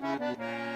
En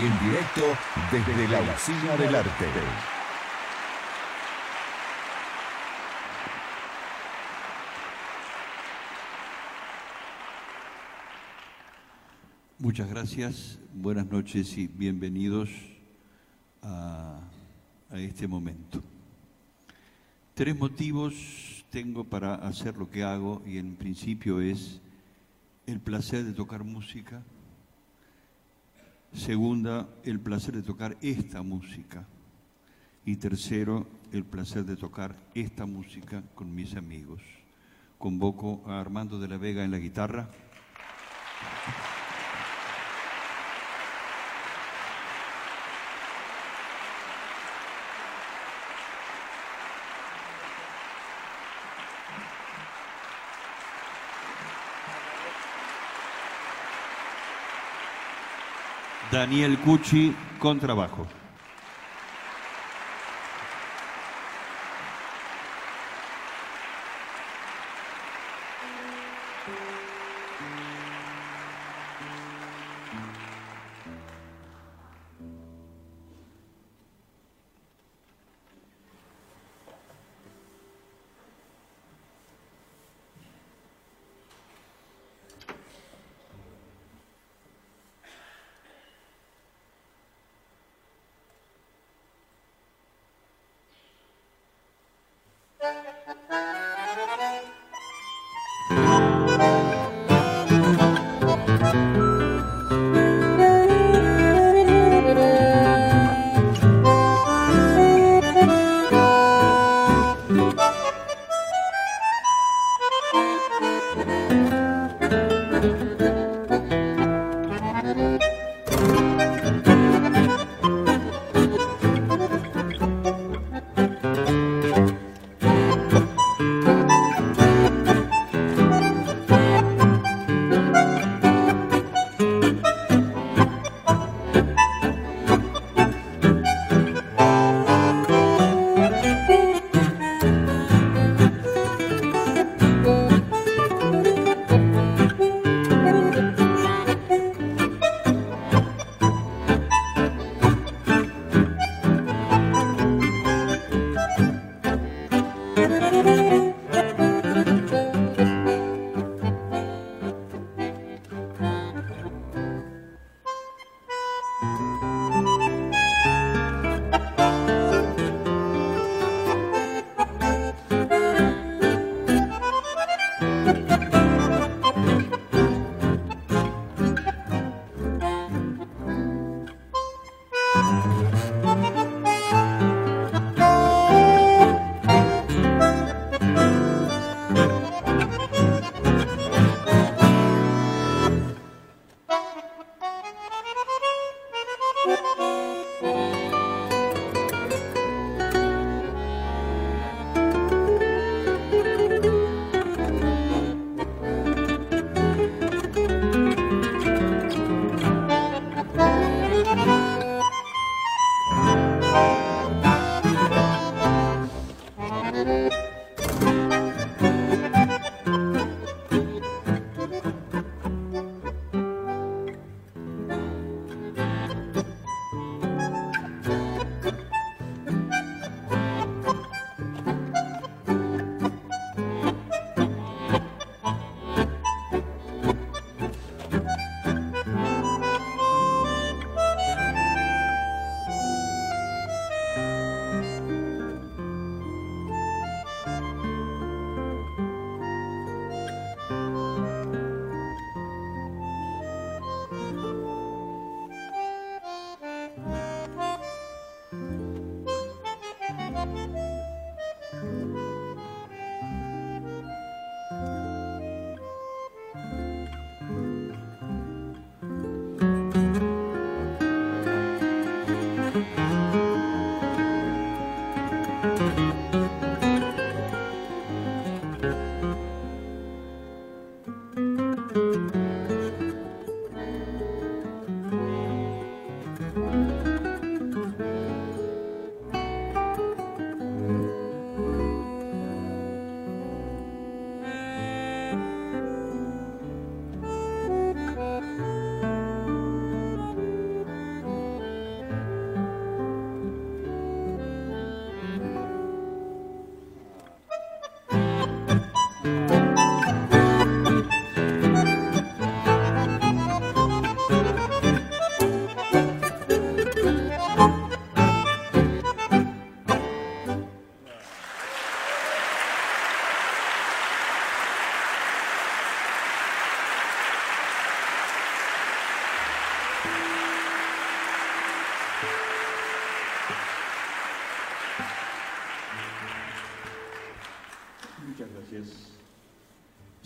y en directo desde la Usina del Arte. Muchas gracias, buenas noches y bienvenidos a, a este momento. Tres motivos tengo para hacer lo que hago y en principio es el placer de tocar música, Segunda, el placer de tocar esta música. Y tercero, el placer de tocar esta música con mis amigos. Convoco a Armando de la Vega en la guitarra. Daniel Cucci, contrabajo. Thank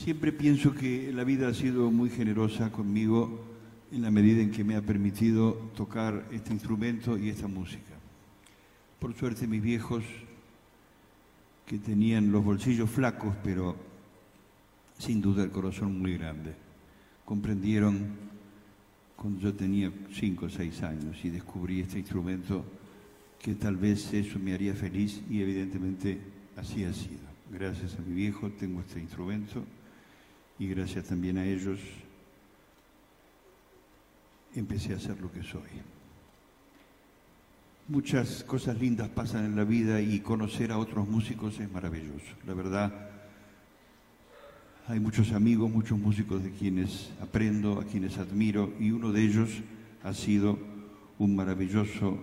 Siempre pienso que la vida ha sido muy generosa conmigo en la medida en que me ha permitido tocar este instrumento y esta música. Por suerte mis viejos, que tenían los bolsillos flacos, pero sin duda el corazón muy grande, comprendieron cuando yo tenía cinco o seis años y descubrí este instrumento que tal vez eso me haría feliz y evidentemente así ha sido. Gracias a mi viejo tengo este instrumento y gracias también a ellos empecé a ser lo que soy. Muchas cosas lindas pasan en la vida y conocer a otros músicos es maravilloso. La verdad, hay muchos amigos, muchos músicos de quienes aprendo, a quienes admiro, y uno de ellos ha sido un maravilloso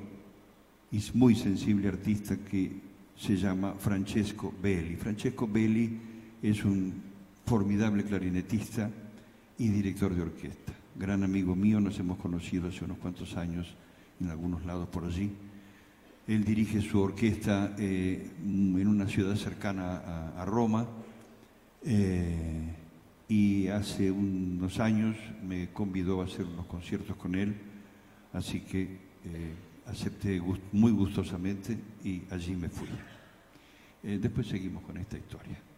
y muy sensible artista que se llama Francesco Belli. Francesco Belli es un formidable clarinetista y director de orquesta. Gran amigo mío, nos hemos conocido hace unos cuantos años en algunos lados por allí. Él dirige su orquesta eh, en una ciudad cercana a, Roma eh, y hace unos años me convidó a hacer unos conciertos con él, así que eh, acepté muy gustosamente y allí me fui. después seguimos con esta historia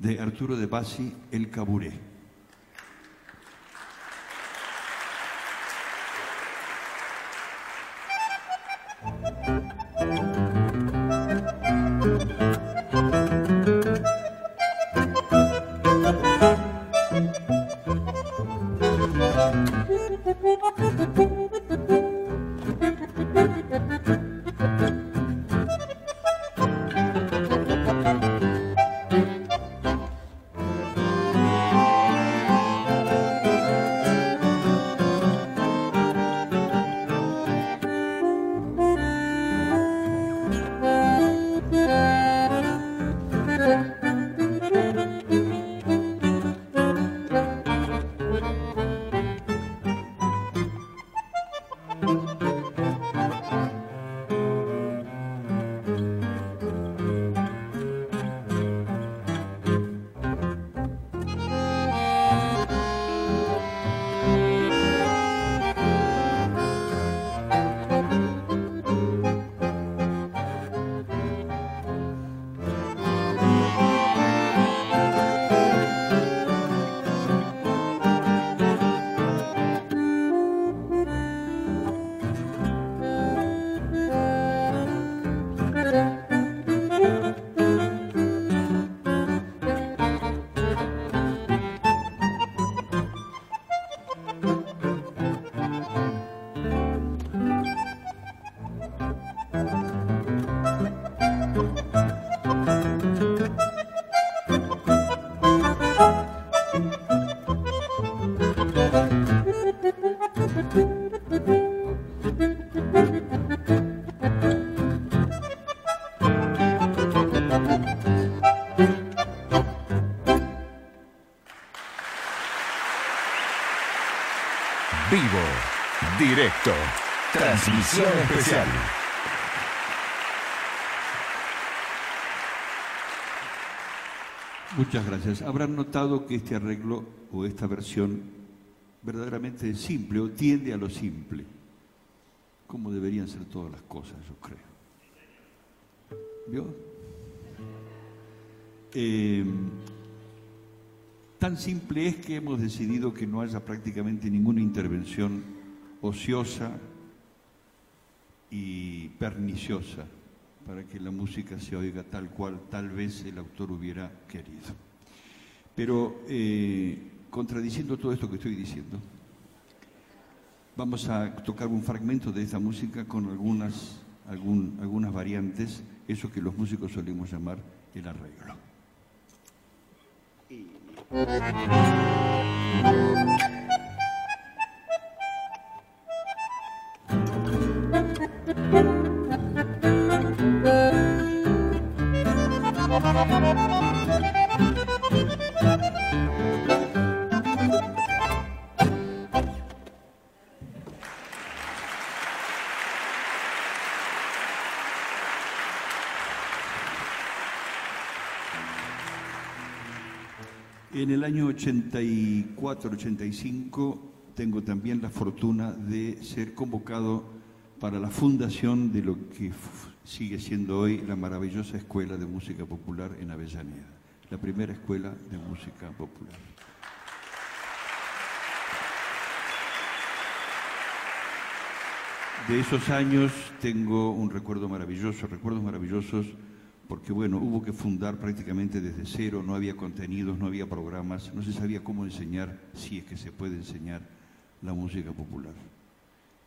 de Arturo de Bassi, El Caburé. Transmisión especial. Muchas gracias. Habrán notado que este arreglo o esta versión verdaderamente es simple o tiende a lo simple, como deberían ser todas las cosas, yo creo. ¿Vio? Eh, tan simple es que hemos decidido que no haya prácticamente ninguna intervención ociosa y perniciosa para que la música se oiga tal cual tal vez el autor hubiera querido. Pero eh, contradiciendo todo esto que estoy diciendo, vamos a tocar un fragmento de esta música con algunas, algunas variantes, eso que los músicos solemos llamar el arreglo. En el año 84-85 tengo también la fortuna de ser convocado para la fundación de lo que sigue siendo hoy la maravillosa Escuela de Música Popular en Avellaneda, la primera escuela de música popular. De esos años tengo un recuerdo maravilloso, recuerdos maravillosos porque bueno, hubo que fundar prácticamente desde cero, no había contenidos, no había programas, no se sabía cómo enseñar, si es que se puede enseñar la música popular.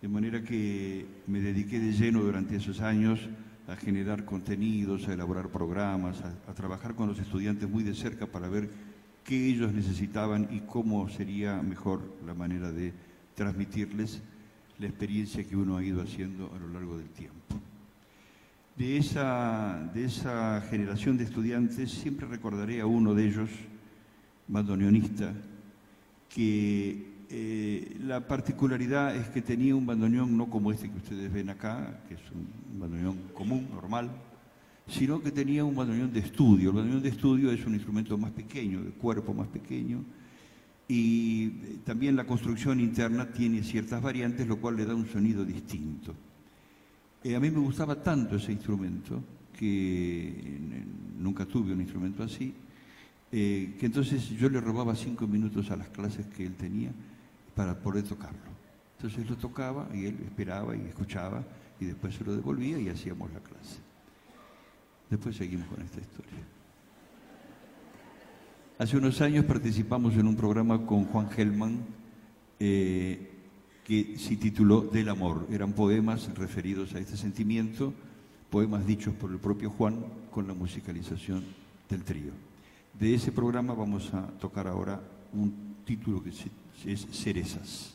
De manera que me dediqué de lleno durante esos años a generar contenidos, a elaborar programas, a, trabajar con los estudiantes muy de cerca para ver qué ellos necesitaban y cómo sería mejor la manera de transmitirles la experiencia que uno ha ido haciendo a lo largo del tiempo de esa, de esa generación de estudiantes, siempre recordaré a uno de ellos, bandoneonista, que eh, la particularidad es que tenía un bandoneón no como este que ustedes ven acá, que es un bandoneón común, normal, sino que tenía un bandoneón de estudio. El bandoneón de estudio es un instrumento más pequeño, de cuerpo más pequeño, y también la construcción interna tiene ciertas variantes, lo cual le da un sonido distinto. A mí me gustaba tanto ese instrumento, que nunca tuve un instrumento así, eh, que entonces yo le robaba cinco minutos a las clases que él tenía para poder tocarlo. Entonces lo tocaba y él esperaba y escuchaba y después se lo devolvía y hacíamos la clase. Después seguimos con esta historia. Hace unos años participamos en un programa con Juan Gelman, eh, que se tituló Del amor. Eran poemas referidos a este sentimiento, poemas dichos por el propio Juan con la musicalización del trío. De ese programa vamos a tocar ahora un título que es Cerezas.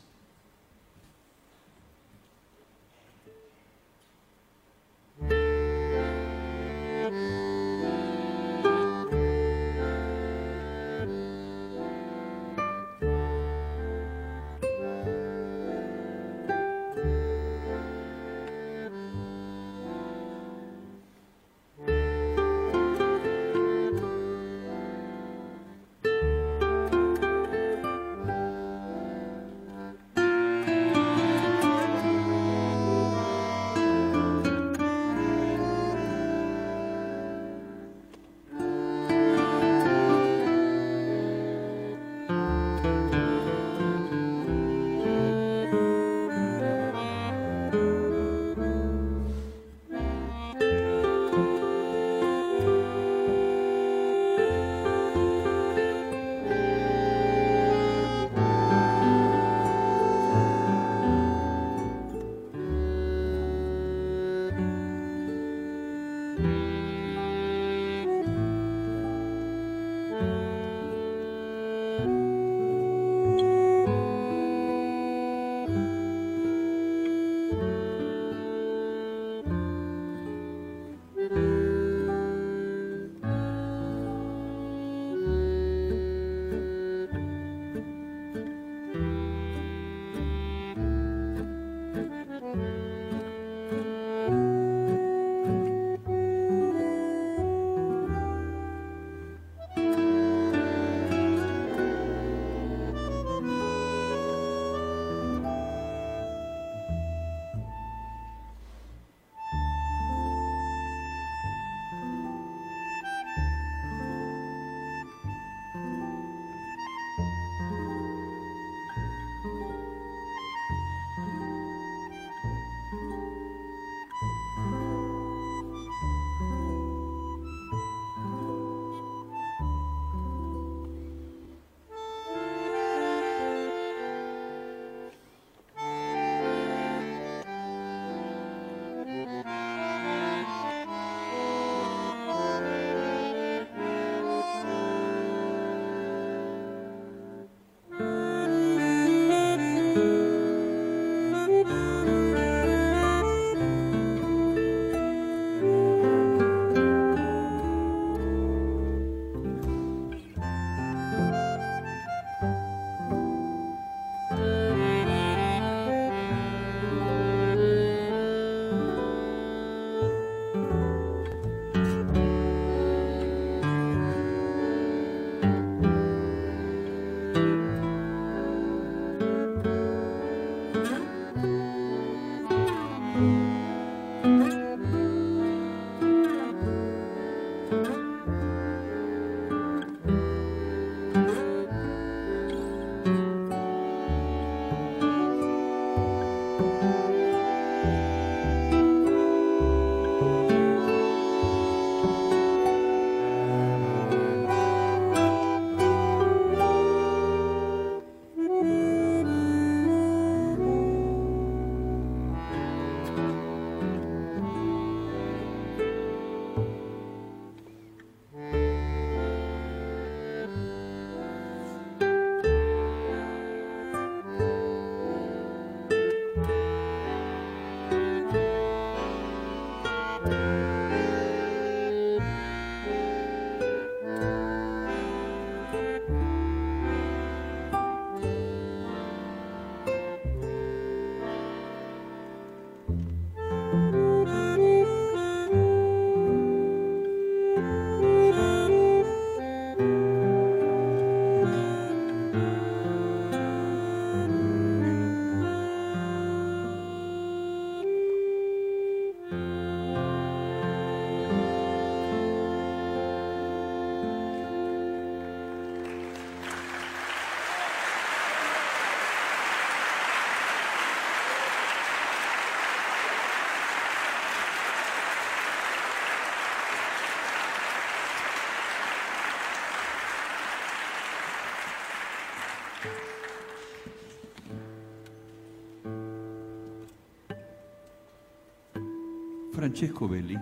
Francesco Belli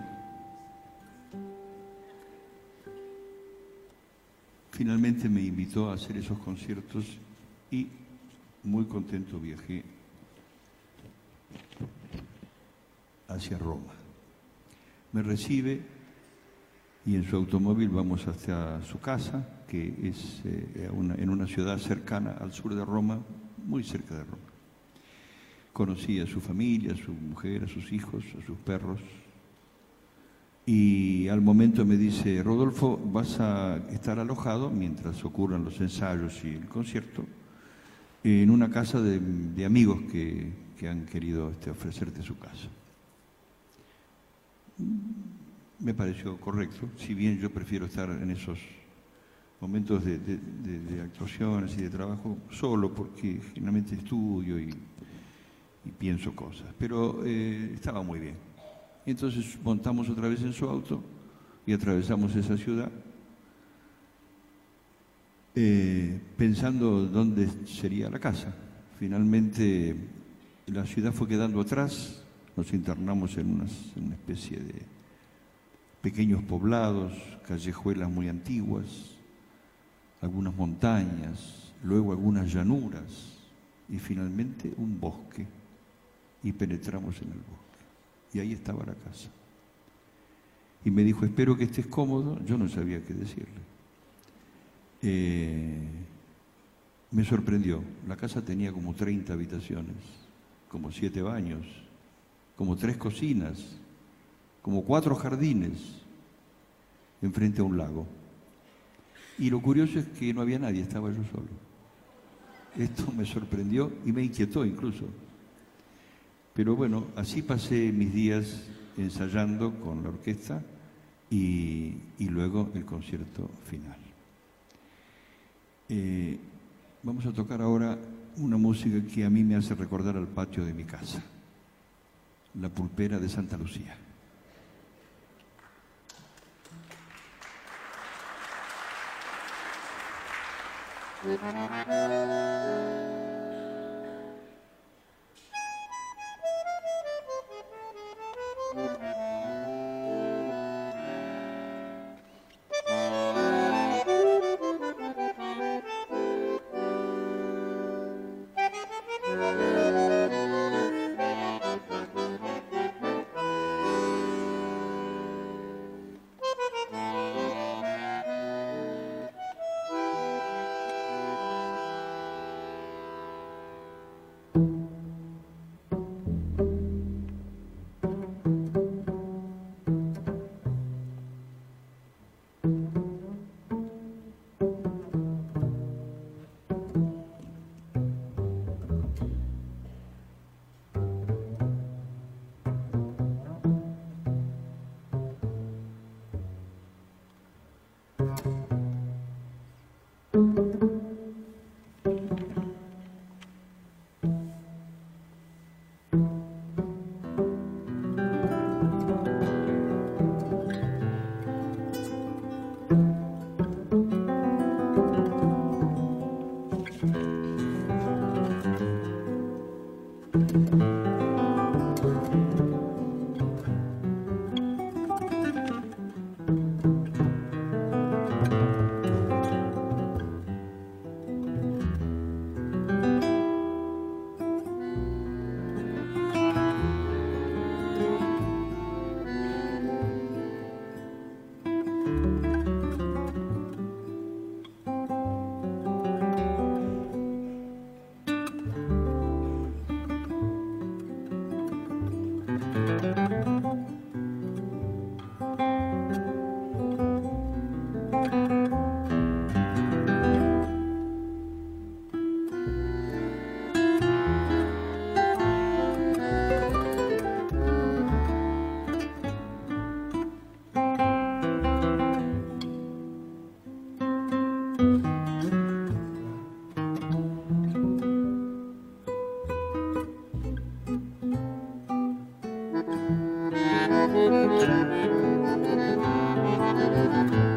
finalmente me invitó a hacer esos conciertos y muy contento viajé hacia Roma. Me recibe y en su automóvil vamos hasta su casa, que es eh, en una ciudad cercana al sur de Roma, muy cerca de Roma. Conocí a su familia, a su mujer, a sus hijos, a sus perros. Y al momento me dice, Rodolfo, vas a estar alojado mientras ocurran los ensayos y el concierto en una casa de, amigos que, han querido este, ofrecerte su casa. Me pareció correcto, si bien yo prefiero estar en esos momentos de, actuaciones y de trabajo solo, porque generalmente estudio y, pienso cosas, pero eh, estaba muy bien. entonces montamos otra vez en su auto y atravesamos esa ciudad eh, pensando dónde sería la casa. Finalmente la ciudad fue quedando atrás, nos internamos en, una especie de pequeños poblados, callejuelas muy antiguas, algunas montañas, luego algunas llanuras y finalmente un bosque. Y penetramos en el bosque. Y ahí estaba la casa. Y me dijo, espero que estés cómodo. Yo no sabía qué decirle. Eh, me sorprendió. La casa tenía como 30 habitaciones, como siete baños, como tres cocinas, como cuatro jardines, enfrente a un lago. Y lo curioso es que no había nadie, estaba yo solo. Esto me sorprendió y me inquietó incluso. Pero bueno, así pasé mis días ensayando con la orquesta y, luego el concierto final. Eh, vamos a tocar ahora una música que a mí me hace recordar al patio de mi casa, la pulpera de Santa Lucía. Thank you.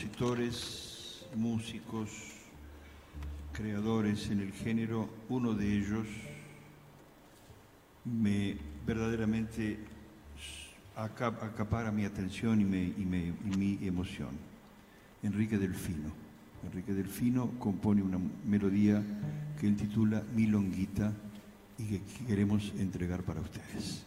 Compositores, músicos, creadores en el género, uno de ellos me verdaderamente aca- acapara mi atención y, me- y me- y mi emoción. Enrique Delfino. Enrique Delfino compone una melodía que él titula Milonguita y que queremos entregar para ustedes.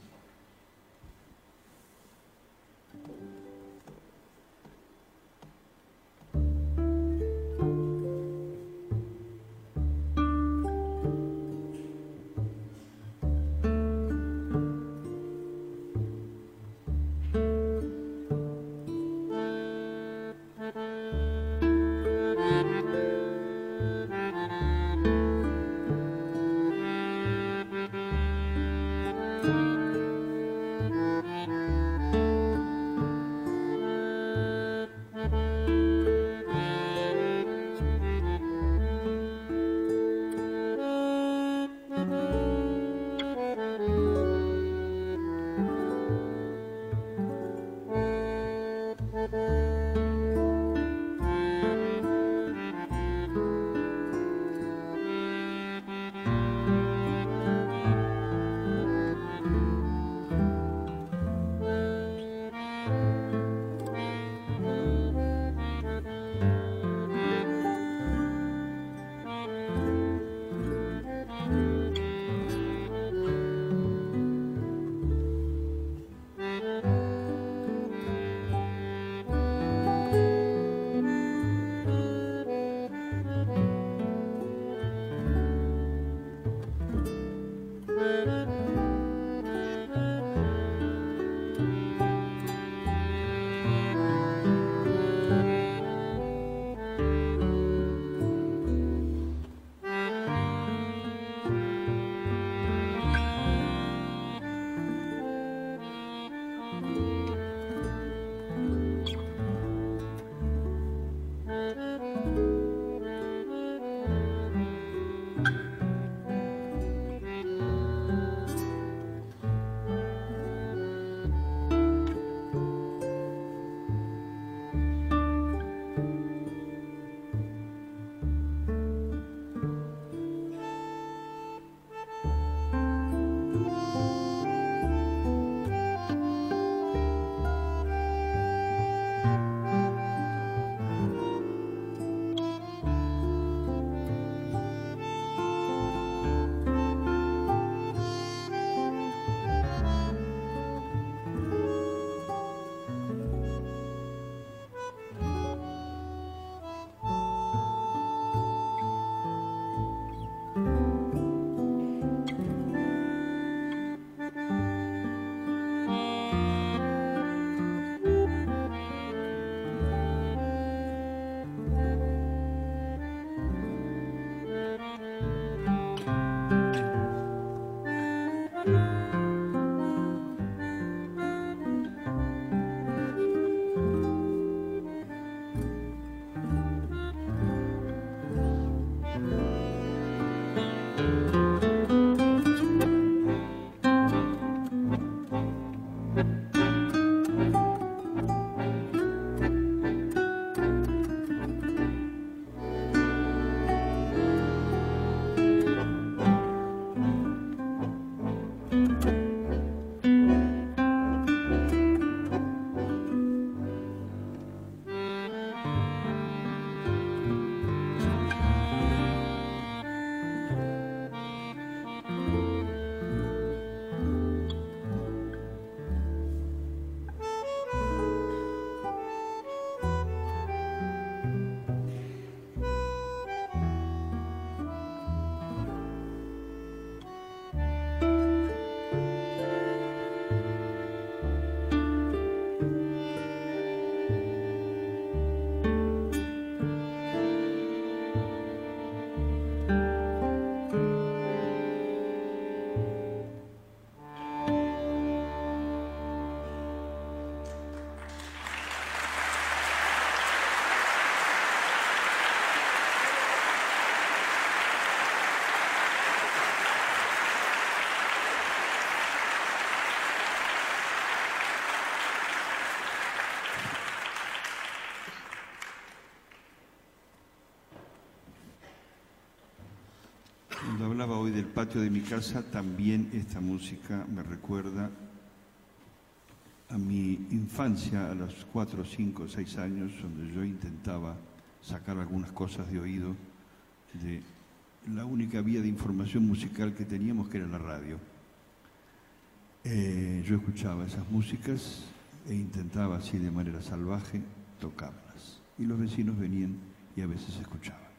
Hablaba hoy del patio de mi casa, también esta música me recuerda a mi infancia, a los cuatro, cinco, seis años, donde yo intentaba sacar algunas cosas de oído de la única vía de información musical que teníamos, que era la radio. Eh, yo escuchaba esas músicas e intentaba así de manera salvaje tocarlas. Y los vecinos venían y a veces escuchaban.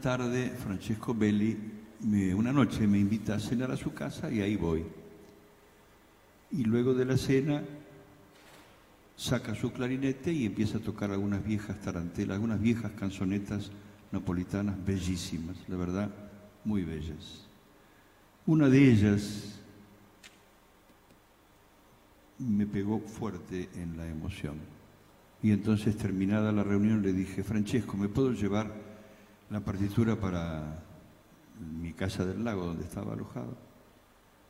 Tarde Francesco Belli, una noche me invita a cenar a su casa y ahí voy. Y luego de la cena saca su clarinete y empieza a tocar algunas viejas tarantelas, algunas viejas canzonetas napolitanas bellísimas, la verdad, muy bellas. Una de ellas me pegó fuerte en la emoción. Y entonces, terminada la reunión, le dije, Francesco, ¿me puedo llevar la partitura para mi casa del lago donde estaba alojado,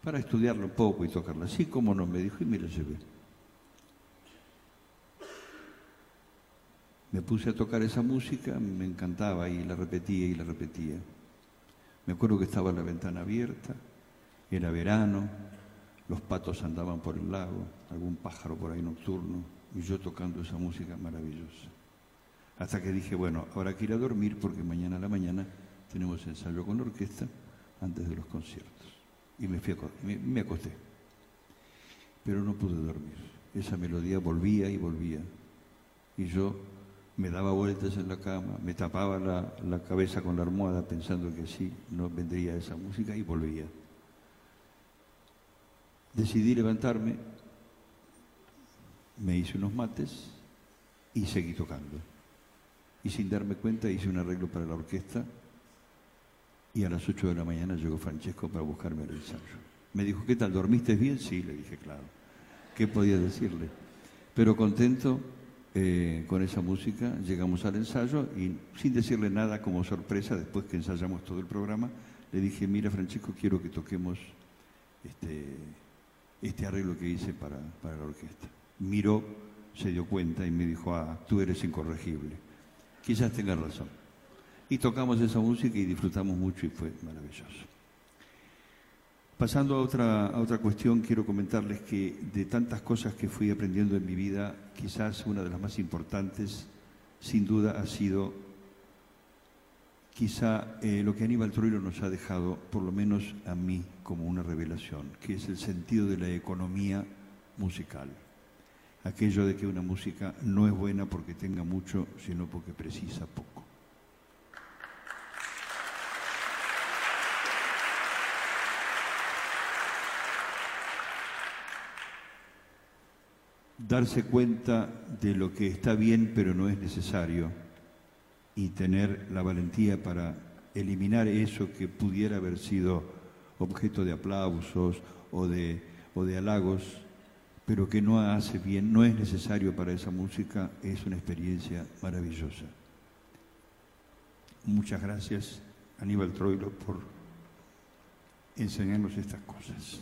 para estudiarlo un poco y tocarla. Así como no, me dijo y me la llevé. Me puse a tocar esa música, me encantaba y la repetía y la repetía. Me acuerdo que estaba la ventana abierta, era verano, los patos andaban por el lago, algún pájaro por ahí nocturno, y yo tocando esa música maravillosa. Hasta que dije, bueno, ahora a dormir porque mañana a la mañana tenemos ensayo con la orquesta antes de los conciertos. Y me, fui me, acosté. Pero no pude dormir. Esa melodía volvía y volvía. Y yo me daba vueltas en la cama, me tapaba la, la cabeza con la almohada pensando que así no vendría esa música y volvía. Decidí levantarme, me hice unos mates y seguí tocando. Y sin darme cuenta hice un arreglo para la orquesta y a las 8 de la mañana llegó Francesco para buscarme al ensayo. Me dijo, ¿qué tal? ¿Dormiste bien? Sí, le dije, claro. ¿Qué podía decirle? Pero contento eh, con esa música, llegamos al ensayo y sin decirle nada como sorpresa, después que ensayamos todo el programa, le dije, mira Francesco, quiero que toquemos este, este arreglo que hice para, para la orquesta. Miró, se dio cuenta y me dijo, ah, tú eres incorregible. Quizás tengas razón. Y tocamos esa música y disfrutamos mucho y fue maravilloso. Pasando a otra, a otra cuestión, quiero comentarles que de tantas cosas que fui aprendiendo en mi vida, quizás una de las más importantes, sin duda, ha sido quizá eh, lo que Aníbal Troilo nos ha dejado, por lo menos a mí, como una revelación, que es el sentido de la economía musical. Aquello de que una música no es buena porque tenga mucho, sino porque precisa poco. darse cuenta de lo que está bien pero no es necesario y tener la valentía para eliminar eso que pudiera haber sido objeto de aplausos o de, o halagos, pero que no hace bien, no es necesario para esa música, es una experiencia maravillosa. Muchas gracias, Aníbal Troilo, por enseñarnos estas cosas.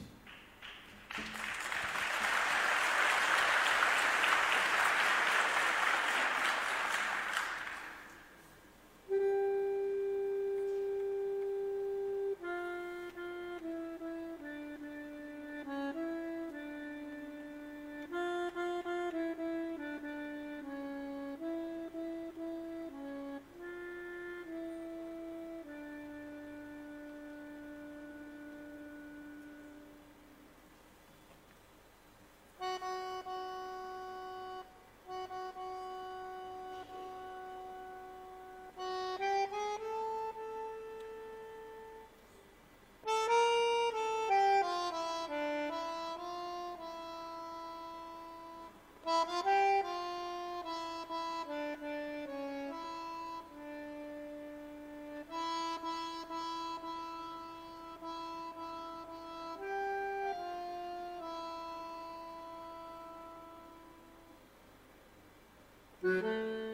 Mm-hmm.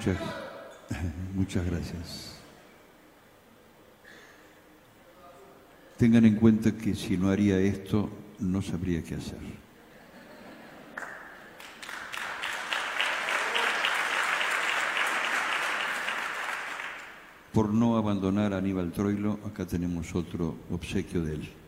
Muchas, muchas gracias. Tengan en cuenta que si no haría esto, no sabría qué hacer. Por no abandonar a Aníbal Troilo, acá tenemos otro obsequio de él.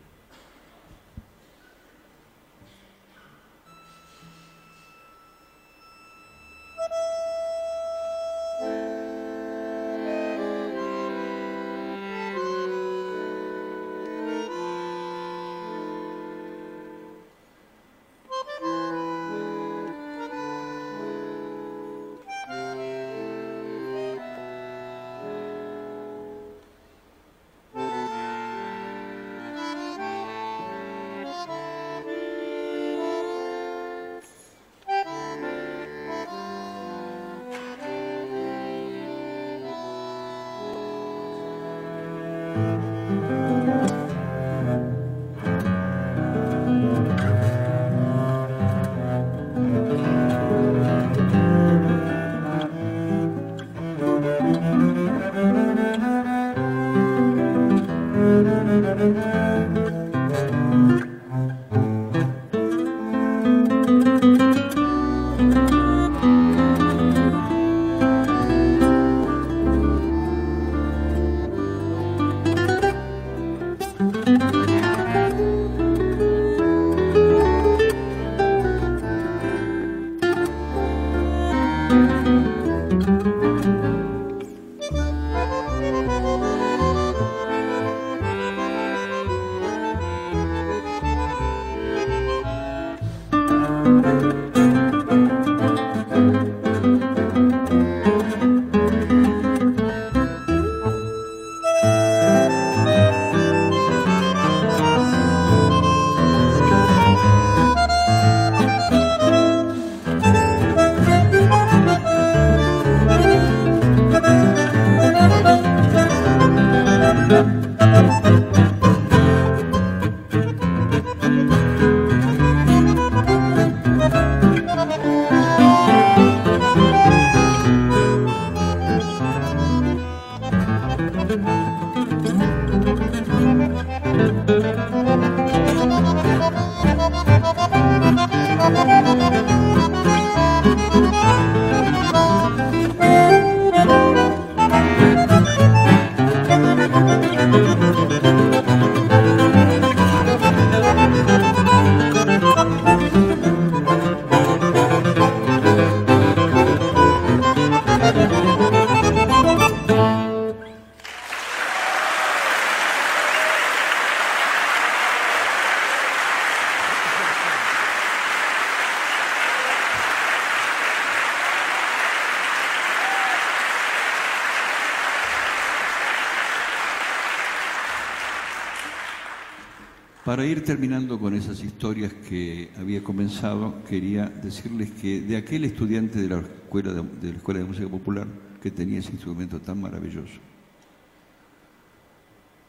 Para ir terminando con esas historias que había comenzado, quería decirles que de aquel estudiante de la Escuela de, Música Popular que tenía ese instrumento tan maravilloso,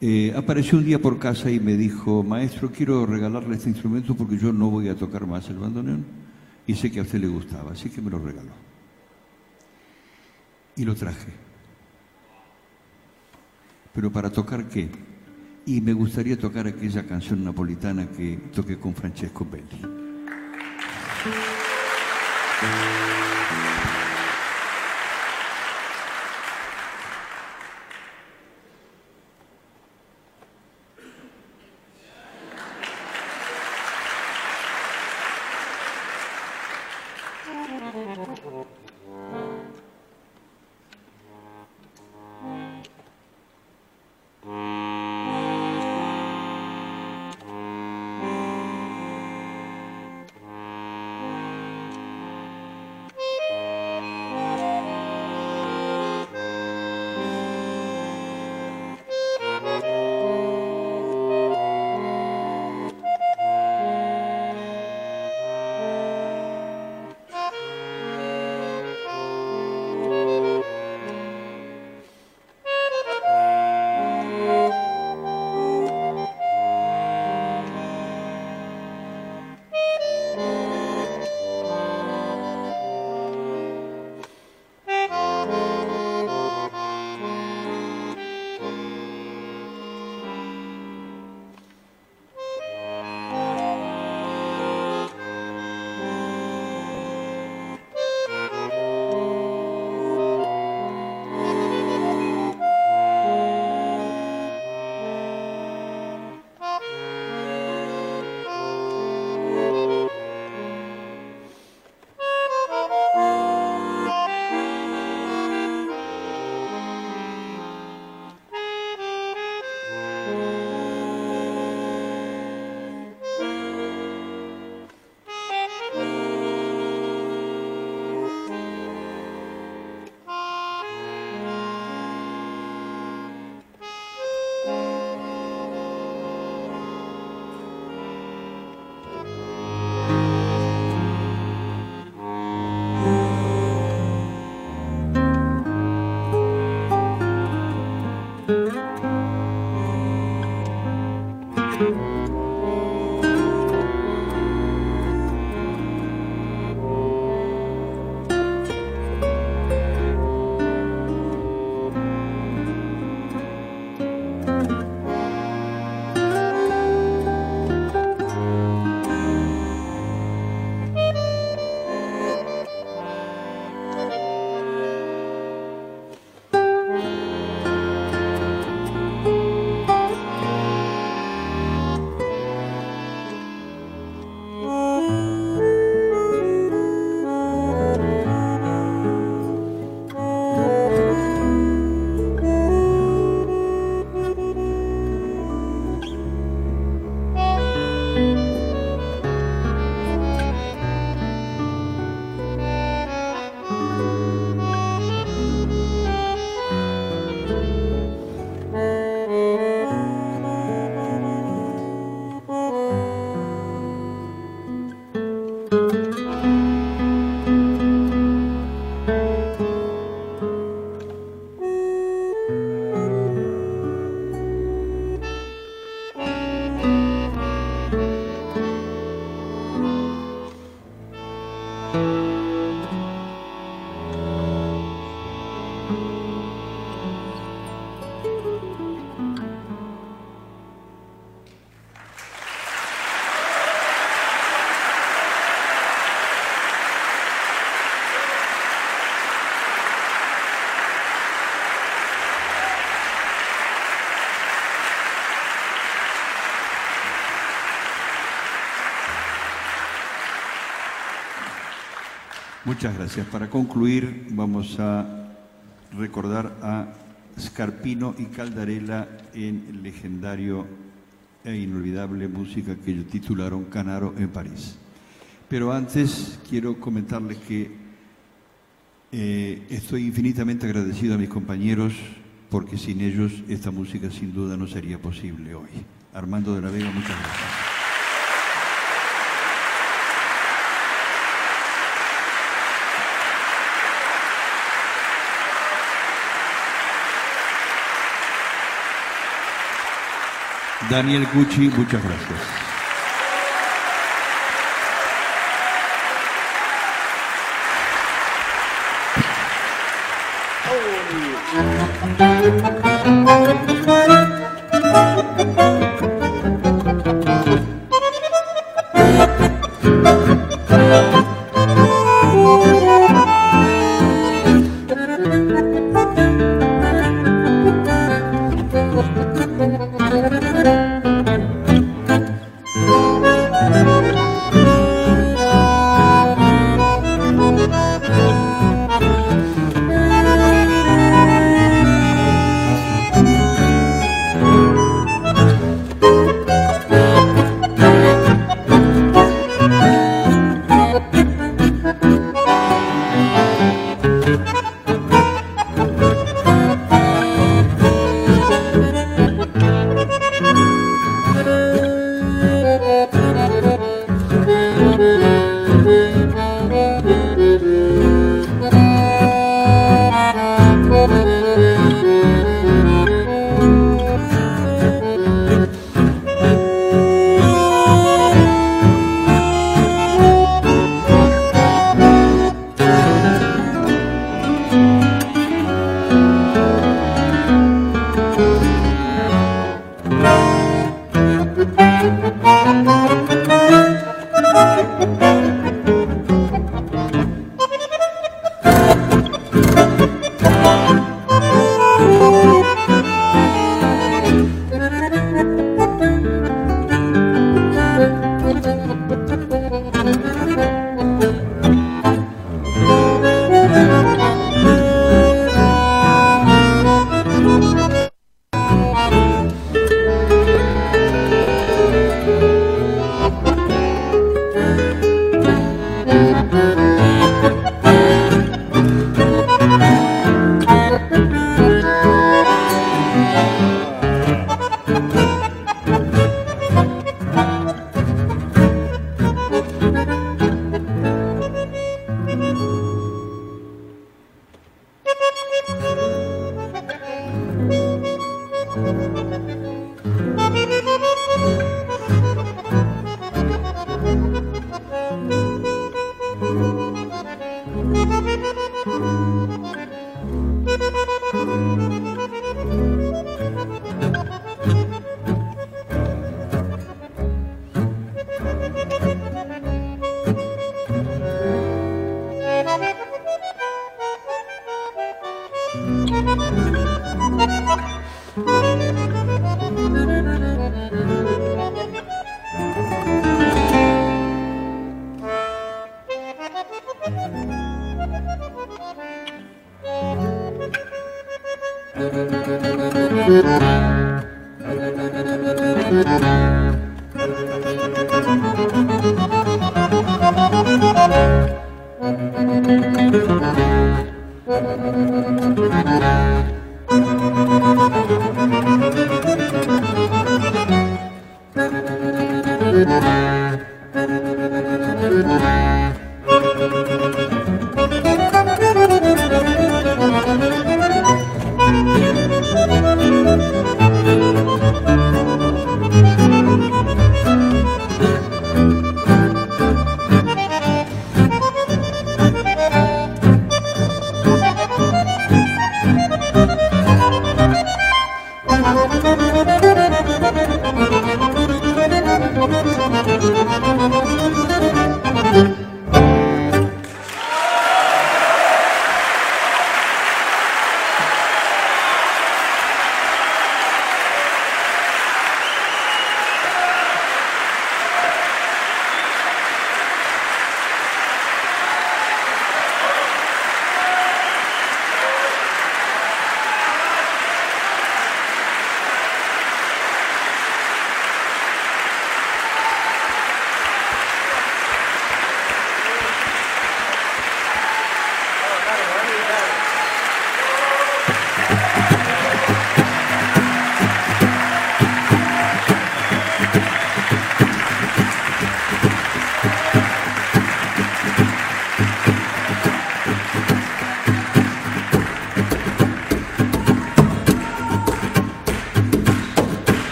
eh, apareció un día por casa y me dijo, maestro, quiero regalarle este instrumento porque yo no voy a tocar más el bandoneón y sé que a usted le gustaba, así que me lo regaló. Y lo traje. ¿Pero para tocar qué? Y me gustaría tocar aquella canción napolitana que toqué con Francesco Belli. Muchas gracias. Para concluir, vamos a recordar a Scarpino y Caldarela en el legendario e inolvidable música que ellos titularon Canaro en París. Pero antes quiero comentarles que eh, estoy infinitamente agradecido a mis compañeros porque sin ellos esta música sin duda no sería posible hoy. Armando de la Vega, muchas gracias. Daniel Gucci, muchas gracias. Música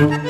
directo, transmisión